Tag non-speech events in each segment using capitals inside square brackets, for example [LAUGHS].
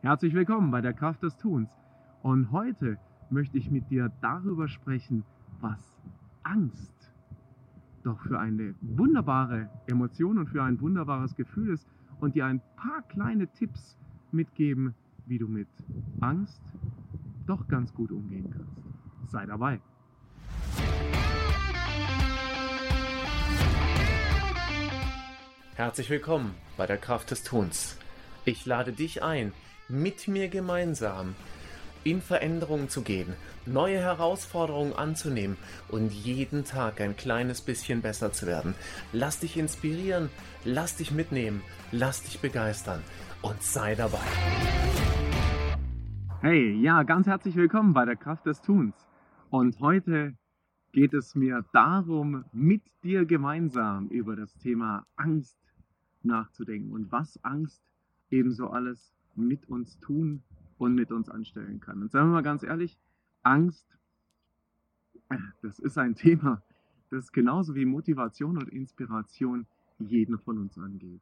Herzlich willkommen bei der Kraft des Tuns. Und heute möchte ich mit dir darüber sprechen, was Angst doch für eine wunderbare Emotion und für ein wunderbares Gefühl ist und dir ein paar kleine Tipps mitgeben, wie du mit Angst doch ganz gut umgehen kannst. Sei dabei. Herzlich willkommen bei der Kraft des Tuns. Ich lade dich ein, mit mir gemeinsam in Veränderungen zu gehen, neue Herausforderungen anzunehmen und jeden Tag ein kleines bisschen besser zu werden. Lass dich inspirieren, lass dich mitnehmen, lass dich begeistern und sei dabei. Hey, ja, ganz herzlich willkommen bei der Kraft des Tuns. Und heute geht es mir darum, mit dir gemeinsam über das Thema Angst nachzudenken und was Angst ebenso alles mit uns tun und mit uns anstellen kann. Und sagen wir mal ganz ehrlich, Angst, das ist ein Thema, das genauso wie Motivation und Inspiration jeden von uns angeht.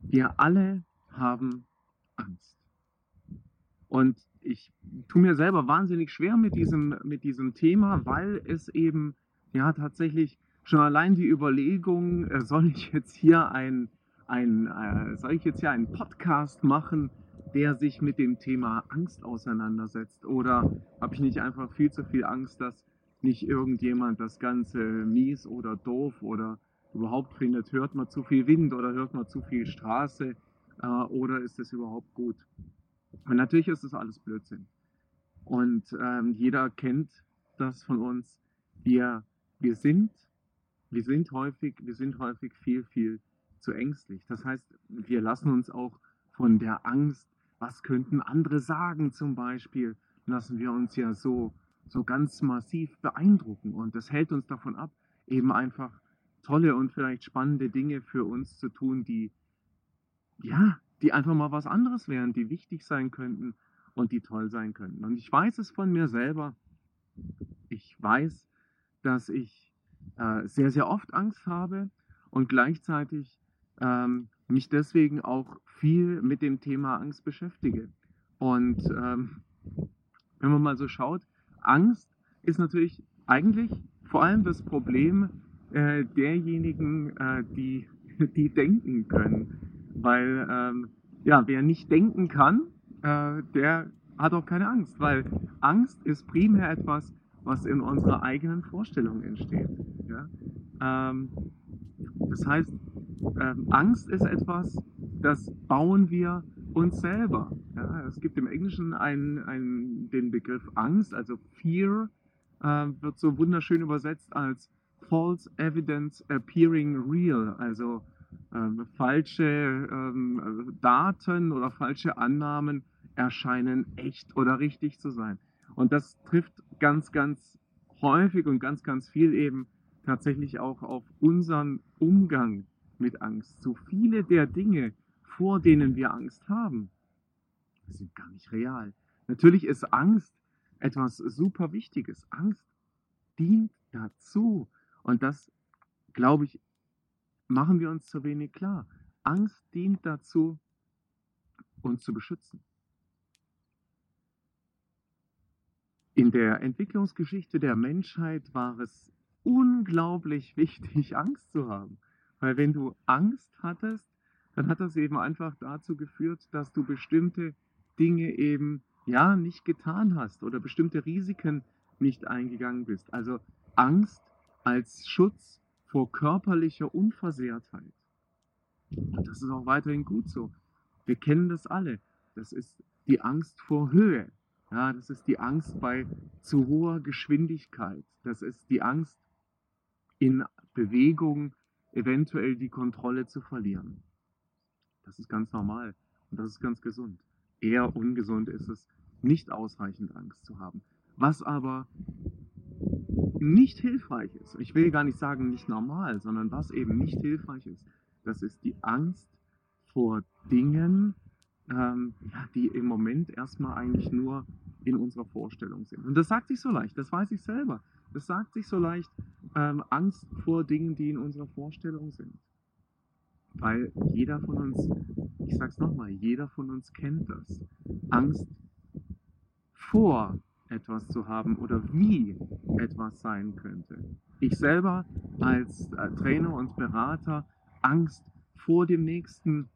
Wir alle haben Angst. Und ich tue mir selber wahnsinnig schwer mit diesem, mit diesem Thema, weil es eben ja tatsächlich schon allein die Überlegung, äh, soll ich jetzt hier ein, ein äh, soll ich jetzt hier einen Podcast machen, der sich mit dem Thema Angst auseinandersetzt? Oder habe ich nicht einfach viel zu viel Angst, dass nicht irgendjemand das Ganze mies oder doof oder überhaupt findet, hört man zu viel Wind oder hört man zu viel Straße äh, oder ist es überhaupt gut? Und natürlich ist das alles Blödsinn. Und ähm, jeder kennt das von uns. Wir, wir sind, wir sind häufig, wir sind häufig viel, viel zu ängstlich. Das heißt, wir lassen uns auch von der Angst was könnten andere sagen zum Beispiel, lassen wir uns ja so, so ganz massiv beeindrucken. Und das hält uns davon ab, eben einfach tolle und vielleicht spannende Dinge für uns zu tun, die, ja, die einfach mal was anderes wären, die wichtig sein könnten und die toll sein könnten. Und ich weiß es von mir selber. Ich weiß, dass ich äh, sehr, sehr oft Angst habe und gleichzeitig ähm, mich deswegen auch viel mit dem Thema Angst beschäftige. Und ähm, wenn man mal so schaut, Angst ist natürlich eigentlich vor allem das Problem äh, derjenigen, äh, die, die denken können. Weil ähm, ja, wer nicht denken kann, äh, der hat auch keine Angst, weil Angst ist primär etwas, was in unserer eigenen Vorstellung entsteht. Ja? Ähm, das heißt, ähm, Angst ist etwas, das bauen wir uns selber. Ja, es gibt im Englischen einen, einen, den Begriff Angst, also Fear äh, wird so wunderschön übersetzt als False Evidence Appearing Real, also ähm, falsche ähm, Daten oder falsche Annahmen erscheinen echt oder richtig zu sein. Und das trifft ganz, ganz häufig und ganz, ganz viel eben tatsächlich auch auf unseren Umgang mit Angst. So viele der Dinge, vor denen wir Angst haben, sind gar nicht real. Natürlich ist Angst etwas super Wichtiges. Angst dient dazu. Und das, glaube ich, machen wir uns zu wenig klar. Angst dient dazu, uns zu beschützen. In der Entwicklungsgeschichte der Menschheit war es unglaublich wichtig, [LAUGHS] Angst zu haben. Weil wenn du Angst hattest, dann hat das eben einfach dazu geführt, dass du bestimmte Dinge eben ja nicht getan hast oder bestimmte Risiken nicht eingegangen bist. Also Angst als Schutz vor körperlicher Unversehrtheit. Und das ist auch weiterhin gut so. Wir kennen das alle. Das ist die Angst vor Höhe. Ja, das ist die Angst bei zu hoher Geschwindigkeit. Das ist die Angst in Bewegung eventuell die Kontrolle zu verlieren. Das ist ganz normal und das ist ganz gesund. Eher ungesund ist es, nicht ausreichend Angst zu haben. Was aber nicht hilfreich ist, ich will gar nicht sagen nicht normal, sondern was eben nicht hilfreich ist, das ist die Angst vor Dingen, ähm, die im Moment erstmal eigentlich nur in unserer Vorstellung sind. Und das sagt sich so leicht, das weiß ich selber. Das sagt sich so leicht, ähm, Angst vor Dingen, die in unserer Vorstellung sind. Weil jeder von uns, ich sag's nochmal, jeder von uns kennt das. Angst vor etwas zu haben oder wie etwas sein könnte. Ich selber als äh, Trainer und Berater Angst vor dem nächsten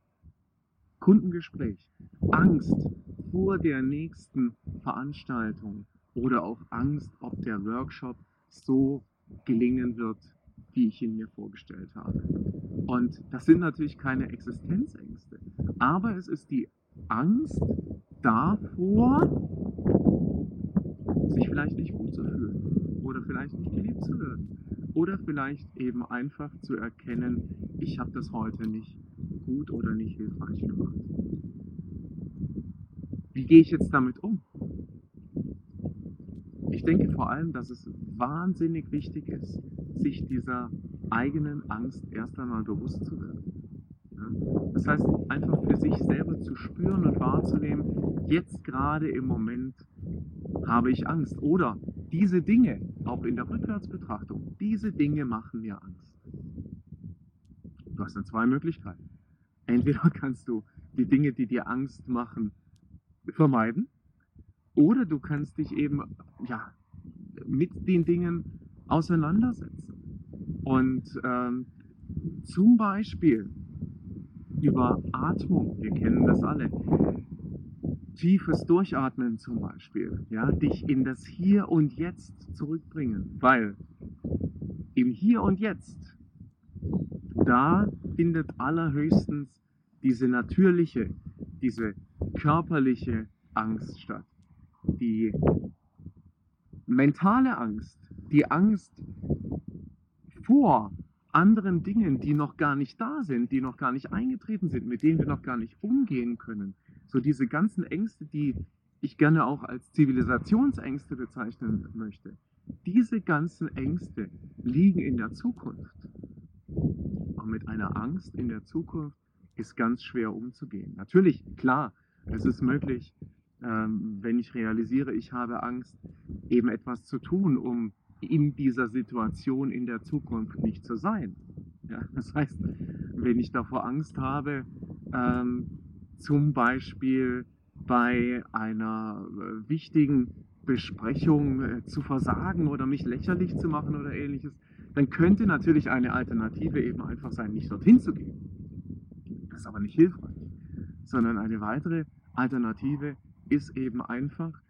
Kundengespräch, Angst vor der nächsten Veranstaltung oder auch Angst, ob der Workshop so gelingen wird, wie ich ihn mir vorgestellt habe. Und das sind natürlich keine Existenzängste, aber es ist die Angst davor, sich vielleicht nicht gut zu fühlen oder vielleicht nicht geliebt zu werden oder vielleicht eben einfach zu erkennen, ich habe das heute nicht gut oder nicht hilfreich gemacht. Wie gehe ich jetzt damit um? Ich denke vor allem, dass es wahnsinnig wichtig ist, sich dieser eigenen Angst erst einmal bewusst zu werden. Das heißt, einfach für sich selber zu spüren und wahrzunehmen, jetzt gerade im Moment habe ich Angst. Oder diese Dinge, auch in der Rückwärtsbetrachtung, diese Dinge machen mir Angst. Du hast dann zwei Möglichkeiten. Entweder [LAUGHS] kannst du die Dinge, die dir Angst machen, vermeiden, oder du kannst dich eben ja, mit den Dingen auseinandersetzen. Und ähm, zum Beispiel über Atmung, wir kennen das alle, tiefes Durchatmen zum Beispiel, ja, dich in das Hier und Jetzt zurückbringen, weil im Hier und Jetzt, da findet allerhöchstens diese natürliche, diese körperliche Angst statt. Die mentale Angst, die Angst vor anderen Dingen, die noch gar nicht da sind, die noch gar nicht eingetreten sind, mit denen wir noch gar nicht umgehen können. So diese ganzen Ängste, die ich gerne auch als Zivilisationsängste bezeichnen möchte. Diese ganzen Ängste liegen in der Zukunft. Und mit einer Angst in der Zukunft ist ganz schwer umzugehen. Natürlich, klar, es ist möglich, ähm, wenn ich realisiere, ich habe Angst, eben etwas zu tun, um in dieser Situation in der Zukunft nicht zu sein. Ja, [LAUGHS] das heißt, wenn ich davor Angst habe, ähm, zum Beispiel bei einer äh, wichtigen Besprechung äh, zu versagen oder mich lächerlich zu machen oder ähnliches, dann könnte natürlich eine Alternative eben einfach sein, nicht dorthin zu gehen. Ist aber nicht hilfreich, sondern eine weitere Alternative ist eben einfach,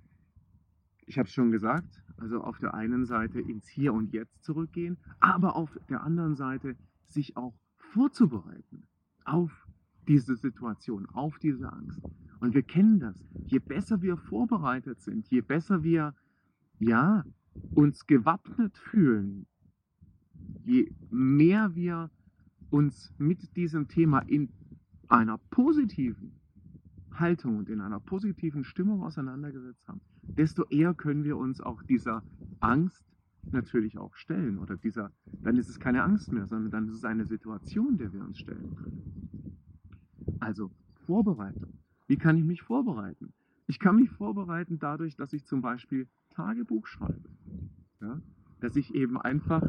ich habe es schon gesagt, also auf der einen Seite ins Hier und Jetzt zurückgehen, aber auf der anderen Seite sich auch vorzubereiten auf diese Situation, auf diese Angst. Und wir kennen das. Je besser wir vorbereitet sind, je besser wir ja, uns gewappnet fühlen, je mehr wir uns mit diesem Thema in einer positiven Haltung und in einer positiven Stimmung auseinandergesetzt haben, desto eher können wir uns auch dieser Angst natürlich auch stellen. Oder dieser, dann ist es keine Angst mehr, sondern dann ist es eine Situation, der wir uns stellen können. Also Vorbereitung. Wie kann ich mich vorbereiten? Ich kann mich vorbereiten dadurch, dass ich zum Beispiel Tagebuch schreibe. Ja? Dass ich eben einfach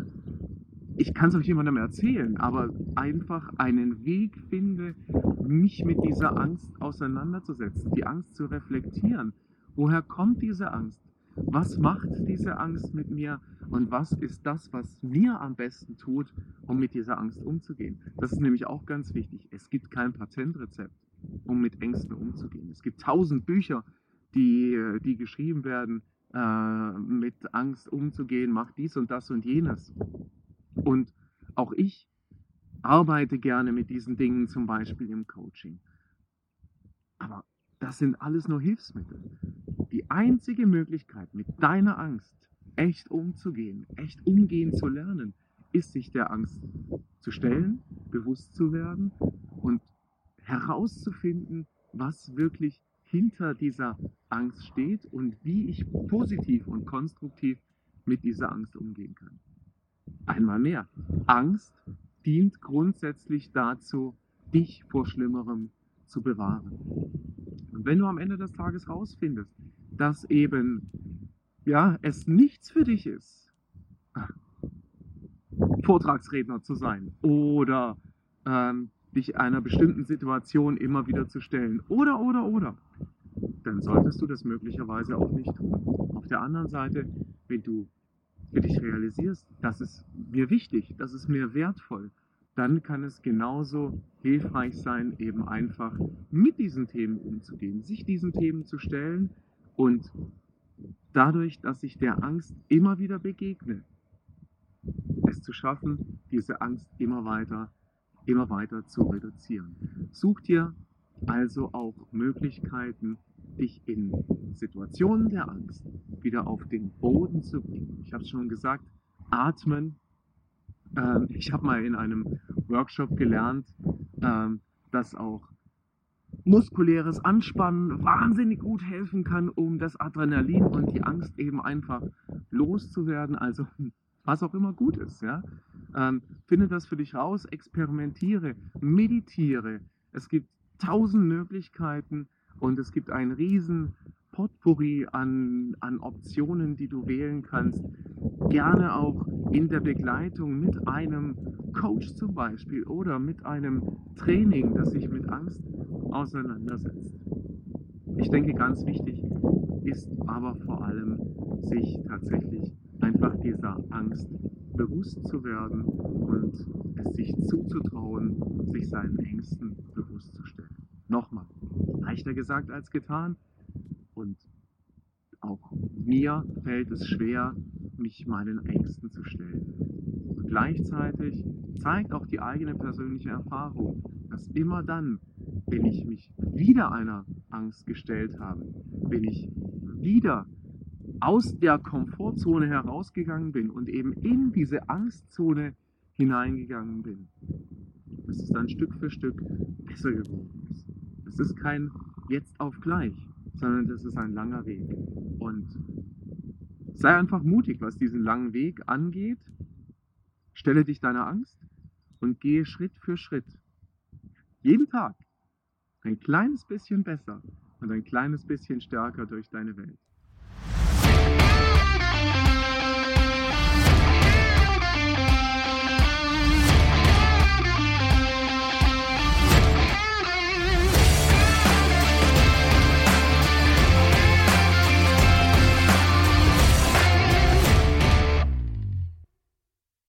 ich kann es euch jemandem erzählen, aber einfach einen Weg finde, mich mit dieser Angst auseinanderzusetzen, die Angst zu reflektieren. Woher kommt diese Angst? Was macht diese Angst mit mir? Und was ist das, was mir am besten tut, um mit dieser Angst umzugehen? Das ist nämlich auch ganz wichtig. Es gibt kein Patentrezept, um mit Ängsten umzugehen. Es gibt tausend Bücher, die, die geschrieben werden, äh, mit Angst umzugehen, mach dies und das und jenes. Und auch ich arbeite gerne mit diesen Dingen, zum Beispiel im Coaching. Aber das sind alles nur Hilfsmittel. Die einzige Möglichkeit, mit deiner Angst echt umzugehen, echt umgehen zu lernen, ist sich der Angst zu stellen, bewusst zu werden und herauszufinden, was wirklich hinter dieser Angst steht und wie ich positiv und konstruktiv mit dieser Angst umgehen kann. Einmal mehr, Angst dient grundsätzlich dazu, dich vor Schlimmerem zu bewahren. Und wenn du am Ende des Tages rausfindest, dass eben ja, es nichts für dich ist, [LAUGHS] Vortragsredner zu sein oder ähm, dich einer bestimmten Situation immer wieder zu stellen. Oder, oder, oder. Dann solltest du das möglicherweise auch nicht tun. Auf der anderen Seite, wenn du für dich realisierst, das ist mir wichtig, das ist mir wertvoll, dann kann es genauso hilfreich sein, eben einfach mit diesen Themen umzugehen, sich diesen Themen zu stellen und dadurch, dass ich der Angst immer wieder begegne, es zu schaffen, diese Angst immer weiter, immer weiter zu reduzieren. Such dir also auch Möglichkeiten, dich in Situationen der Angst wieder auf den Boden zu bringen. Ich habe es schon gesagt, atmen. Ähm, ich habe mal in einem Workshop gelernt, ähm, dass auch muskuläres Anspannen wahnsinnig gut helfen kann, um das Adrenalin und die Angst eben einfach loszuwerden. Also [LAUGHS] was auch immer gut ist. Ja? Ähm, finde das für dich raus, experimentiere, meditiere. Es gibt tausend Möglichkeiten und es gibt einen riesen Potpourri an, an Optionen, die du wählen kannst. Gerne auch in der Begleitung mit einem Coach zum Beispiel oder mit einem Training, das sich mit Angst auseinandersetzt. Ich denke, ganz wichtig ist aber vor allem, sich tatsächlich einfach dieser Angst bewusst zu werden und es sich zuzutrauen, sich seinen Ängsten bewusst zu stellen. Nochmal, leichter gesagt als getan und auch mir fällt es schwer, mich meinen Ängsten zu stellen. Und gleichzeitig zeigt auch die eigene persönliche Erfahrung, dass immer dann, wenn ich mich wieder einer Angst gestellt habe, wenn ich wieder aus der Komfortzone herausgegangen bin und eben in diese Angstzone hineingegangen bin, dass es dann Stück für Stück besser geworden ist. Es ist kein jetzt auf gleich, sondern das ist ein langer Weg. Und sei einfach mutig, was diesen langen Weg angeht. Stelle dich deiner Angst und gehe Schritt für Schritt. Jeden Tag ein kleines bisschen besser und ein kleines bisschen stärker durch deine Welt.